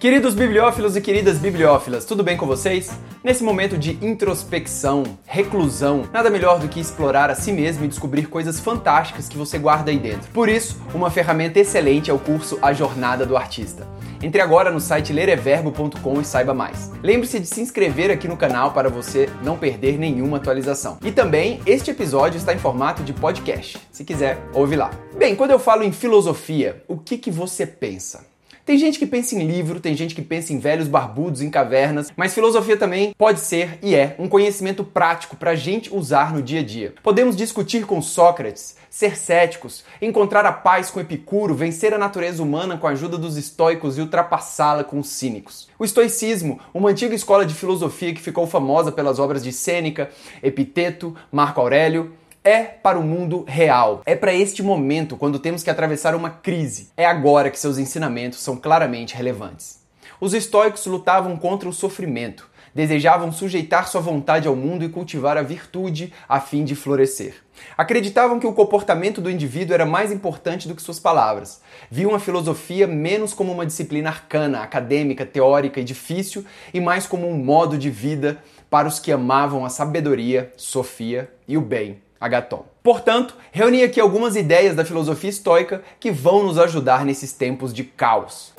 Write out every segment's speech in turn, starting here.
Queridos bibliófilos e queridas bibliófilas, tudo bem com vocês? Nesse momento de introspecção, reclusão, nada melhor do que explorar a si mesmo e descobrir coisas fantásticas que você guarda aí dentro. Por isso, uma ferramenta excelente é o curso A Jornada do Artista. Entre agora no site lereverbo.com e saiba mais. Lembre-se de se inscrever aqui no canal para você não perder nenhuma atualização. E também, este episódio está em formato de podcast. Se quiser, ouve lá. Bem, quando eu falo em filosofia, o que, que você pensa? Tem gente que pensa em livro, tem gente que pensa em velhos barbudos em cavernas, mas filosofia também pode ser e é um conhecimento prático para a gente usar no dia a dia. Podemos discutir com Sócrates, ser céticos, encontrar a paz com Epicuro, vencer a natureza humana com a ajuda dos estoicos e ultrapassá-la com os cínicos. O estoicismo, uma antiga escola de filosofia que ficou famosa pelas obras de Sêneca, Epiteto, Marco Aurélio, é para o mundo real. É para este momento quando temos que atravessar uma crise. É agora que seus ensinamentos são claramente relevantes. Os estoicos lutavam contra o sofrimento, desejavam sujeitar sua vontade ao mundo e cultivar a virtude a fim de florescer. Acreditavam que o comportamento do indivíduo era mais importante do que suas palavras. Viam a filosofia menos como uma disciplina arcana, acadêmica, teórica e difícil, e mais como um modo de vida para os que amavam a sabedoria, Sofia e o bem. Agaton. Portanto, reuni aqui algumas ideias da filosofia estoica que vão nos ajudar nesses tempos de caos.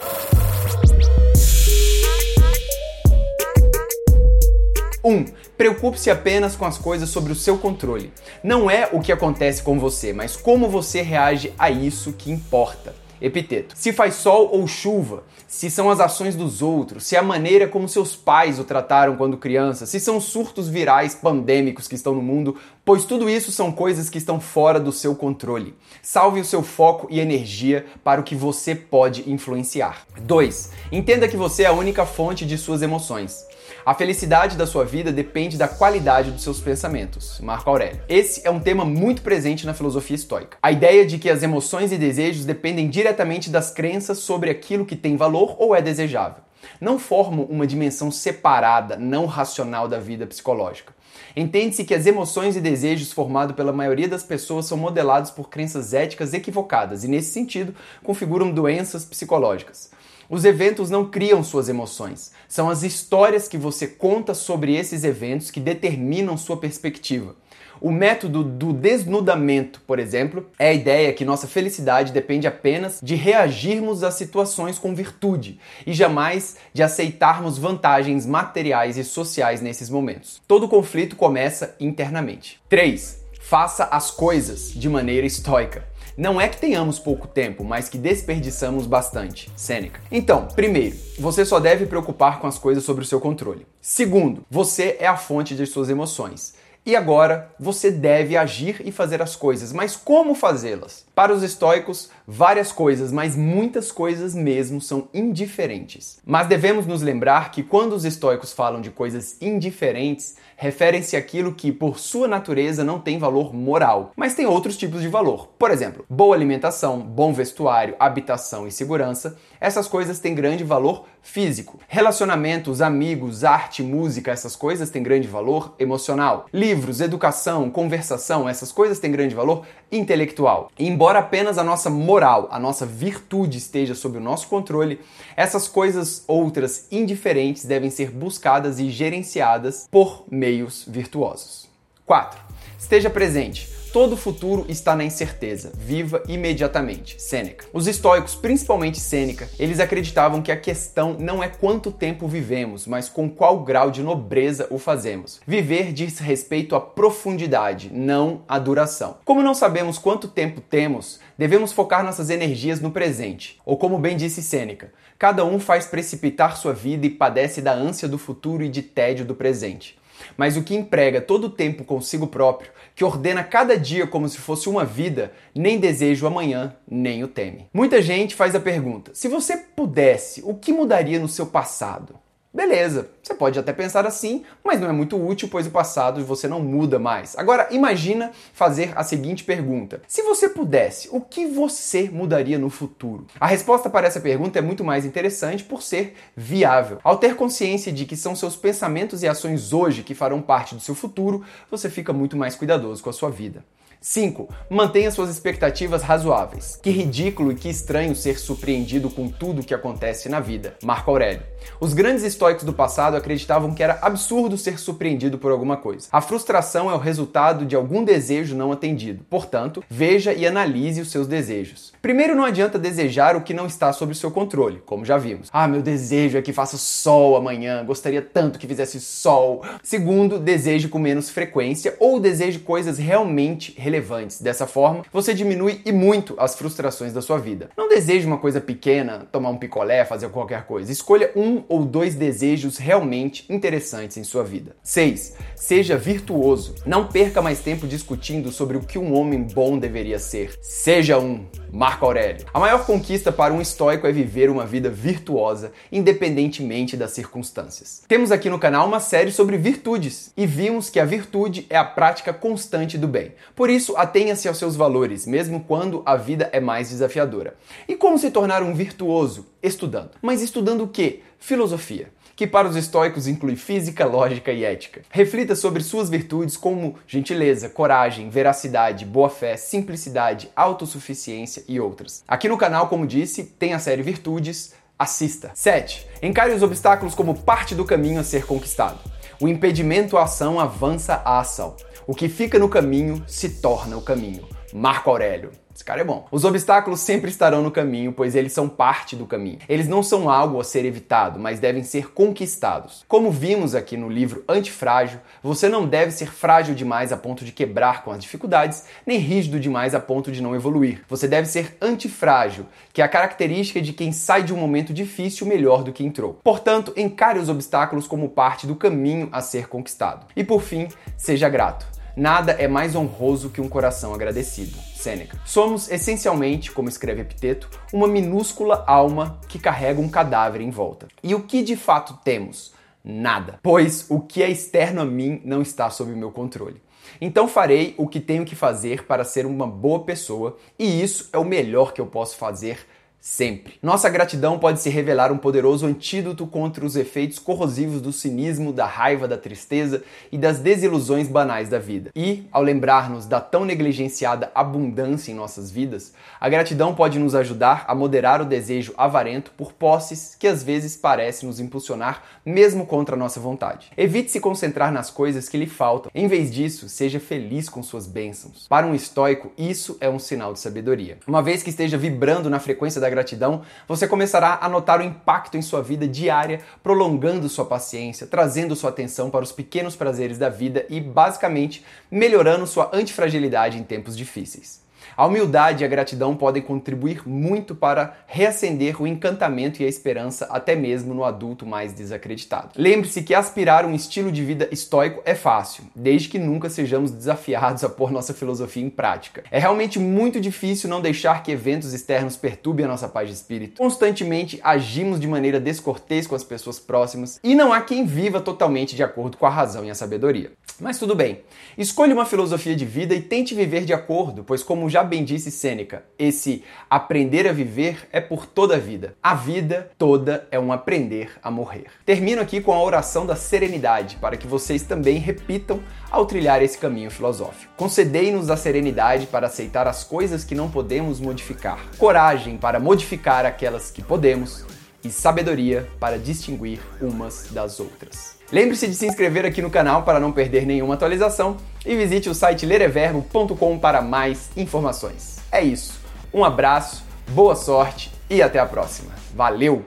Um, preocupe-se apenas com as coisas sobre o seu controle. Não é o que acontece com você, mas como você reage a isso que importa. Epiteto. Se faz sol ou chuva, se são as ações dos outros, se é a maneira como seus pais o trataram quando criança, se são surtos virais pandêmicos que estão no mundo, pois tudo isso são coisas que estão fora do seu controle. Salve o seu foco e energia para o que você pode influenciar. 2. Entenda que você é a única fonte de suas emoções. A felicidade da sua vida depende da qualidade dos seus pensamentos. Marco Aurélio. Esse é um tema muito presente na filosofia estoica. A ideia de que as emoções e desejos dependem diretamente das crenças sobre aquilo que tem valor ou é desejável. Não formam uma dimensão separada, não racional da vida psicológica. Entende-se que as emoções e desejos formados pela maioria das pessoas são modelados por crenças éticas equivocadas e, nesse sentido, configuram doenças psicológicas. Os eventos não criam suas emoções, são as histórias que você conta sobre esses eventos que determinam sua perspectiva. O método do desnudamento, por exemplo, é a ideia que nossa felicidade depende apenas de reagirmos às situações com virtude e jamais de aceitarmos vantagens materiais e sociais nesses momentos. Todo conflito começa internamente. 3. Faça as coisas de maneira estoica. Não é que tenhamos pouco tempo, mas que desperdiçamos bastante. Sêneca. Então, primeiro, você só deve preocupar com as coisas sobre o seu controle. Segundo, você é a fonte de suas emoções. E agora você deve agir e fazer as coisas, mas como fazê-las? Para os estoicos, várias coisas, mas muitas coisas mesmo são indiferentes. Mas devemos nos lembrar que quando os estoicos falam de coisas indiferentes, referem-se àquilo que, por sua natureza, não tem valor moral, mas tem outros tipos de valor. Por exemplo, boa alimentação, bom vestuário, habitação e segurança. Essas coisas têm grande valor físico. Relacionamentos, amigos, arte, música, essas coisas têm grande valor emocional. Livros, educação, conversação, essas coisas têm grande valor intelectual. Embora apenas a nossa moral, a nossa virtude esteja sob o nosso controle, essas coisas outras indiferentes devem ser buscadas e gerenciadas por meios virtuosos. 4. Esteja presente. Todo futuro está na incerteza. Viva imediatamente. Sêneca. Os estoicos, principalmente Sêneca, eles acreditavam que a questão não é quanto tempo vivemos, mas com qual grau de nobreza o fazemos. Viver diz respeito à profundidade, não à duração. Como não sabemos quanto tempo temos, devemos focar nossas energias no presente. Ou como bem disse Sêneca, cada um faz precipitar sua vida e padece da ânsia do futuro e de tédio do presente. Mas o que emprega todo o tempo consigo próprio, que ordena cada dia como se fosse uma vida, nem deseja o amanhã, nem o teme. Muita gente faz a pergunta: se você pudesse, o que mudaria no seu passado? Beleza, você pode até pensar assim, mas não é muito útil, pois o passado você não muda mais. Agora, imagina fazer a seguinte pergunta: se você pudesse, o que você mudaria no futuro? A resposta para essa pergunta é muito mais interessante por ser viável. Ao ter consciência de que são seus pensamentos e ações hoje que farão parte do seu futuro, você fica muito mais cuidadoso com a sua vida. 5. Mantenha suas expectativas razoáveis. Que ridículo e que estranho ser surpreendido com tudo o que acontece na vida. Marco Aurélio. Os grandes estoicos do passado acreditavam que era absurdo ser surpreendido por alguma coisa. A frustração é o resultado de algum desejo não atendido. Portanto, veja e analise os seus desejos. Primeiro, não adianta desejar o que não está sob seu controle, como já vimos. Ah, meu desejo é que faça sol amanhã, gostaria tanto que fizesse sol. Segundo, deseje com menos frequência ou deseje coisas realmente relevantes. Dessa forma, você diminui e muito as frustrações da sua vida. Não deseje uma coisa pequena, tomar um picolé, fazer qualquer coisa. Escolha um ou dois desejos realmente interessantes em sua vida. 6. Seja virtuoso. Não perca mais tempo discutindo sobre o que um homem bom deveria ser. Seja um. Marco Aurélio. A maior conquista para um estoico é viver uma vida virtuosa, independentemente das circunstâncias. Temos aqui no canal uma série sobre virtudes e vimos que a virtude é a prática constante do bem. Por isso, atenha-se aos seus valores, mesmo quando a vida é mais desafiadora. E como se tornar um virtuoso? Estudando. Mas estudando o quê? Filosofia que para os estoicos inclui física, lógica e ética. Reflita sobre suas virtudes como gentileza, coragem, veracidade, boa-fé, simplicidade, autossuficiência e outras. Aqui no canal, como disse, tem a série Virtudes, assista. 7. Encare os obstáculos como parte do caminho a ser conquistado. O impedimento à ação avança a ação. O que fica no caminho se torna o caminho. Marco Aurélio. Esse cara é bom. Os obstáculos sempre estarão no caminho, pois eles são parte do caminho. Eles não são algo a ser evitado, mas devem ser conquistados. Como vimos aqui no livro Antifrágil, você não deve ser frágil demais a ponto de quebrar com as dificuldades, nem rígido demais a ponto de não evoluir. Você deve ser antifrágil, que é a característica de quem sai de um momento difícil melhor do que entrou. Portanto, encare os obstáculos como parte do caminho a ser conquistado. E por fim, seja grato. Nada é mais honroso que um coração agradecido. Sêneca. Somos essencialmente, como escreve Epiteto, uma minúscula alma que carrega um cadáver em volta. E o que de fato temos? Nada. Pois o que é externo a mim não está sob meu controle. Então farei o que tenho que fazer para ser uma boa pessoa, e isso é o melhor que eu posso fazer sempre. Nossa gratidão pode se revelar um poderoso antídoto contra os efeitos corrosivos do cinismo, da raiva, da tristeza e das desilusões banais da vida. E, ao lembrar-nos da tão negligenciada abundância em nossas vidas, a gratidão pode nos ajudar a moderar o desejo avarento por posses que às vezes parecem nos impulsionar mesmo contra a nossa vontade. Evite se concentrar nas coisas que lhe faltam. Em vez disso, seja feliz com suas bênçãos. Para um estoico, isso é um sinal de sabedoria. Uma vez que esteja vibrando na frequência da da gratidão, você começará a notar o impacto em sua vida diária, prolongando sua paciência, trazendo sua atenção para os pequenos prazeres da vida e, basicamente, melhorando sua antifragilidade em tempos difíceis. A humildade e a gratidão podem contribuir muito para reacender o encantamento e a esperança até mesmo no adulto mais desacreditado. Lembre-se que aspirar um estilo de vida estoico é fácil, desde que nunca sejamos desafiados a pôr nossa filosofia em prática. É realmente muito difícil não deixar que eventos externos perturbem a nossa paz de espírito. Constantemente agimos de maneira descortês com as pessoas próximas e não há quem viva totalmente de acordo com a razão e a sabedoria. Mas tudo bem. Escolha uma filosofia de vida e tente viver de acordo, pois como já bem disse Sêneca, esse aprender a viver é por toda a vida. A vida toda é um aprender a morrer. Termino aqui com a oração da serenidade, para que vocês também repitam ao trilhar esse caminho filosófico. Concedei-nos a serenidade para aceitar as coisas que não podemos modificar, coragem para modificar aquelas que podemos e sabedoria para distinguir umas das outras. Lembre-se de se inscrever aqui no canal para não perder nenhuma atualização e visite o site lereverbo.com para mais informações. É isso. Um abraço, boa sorte e até a próxima. Valeu!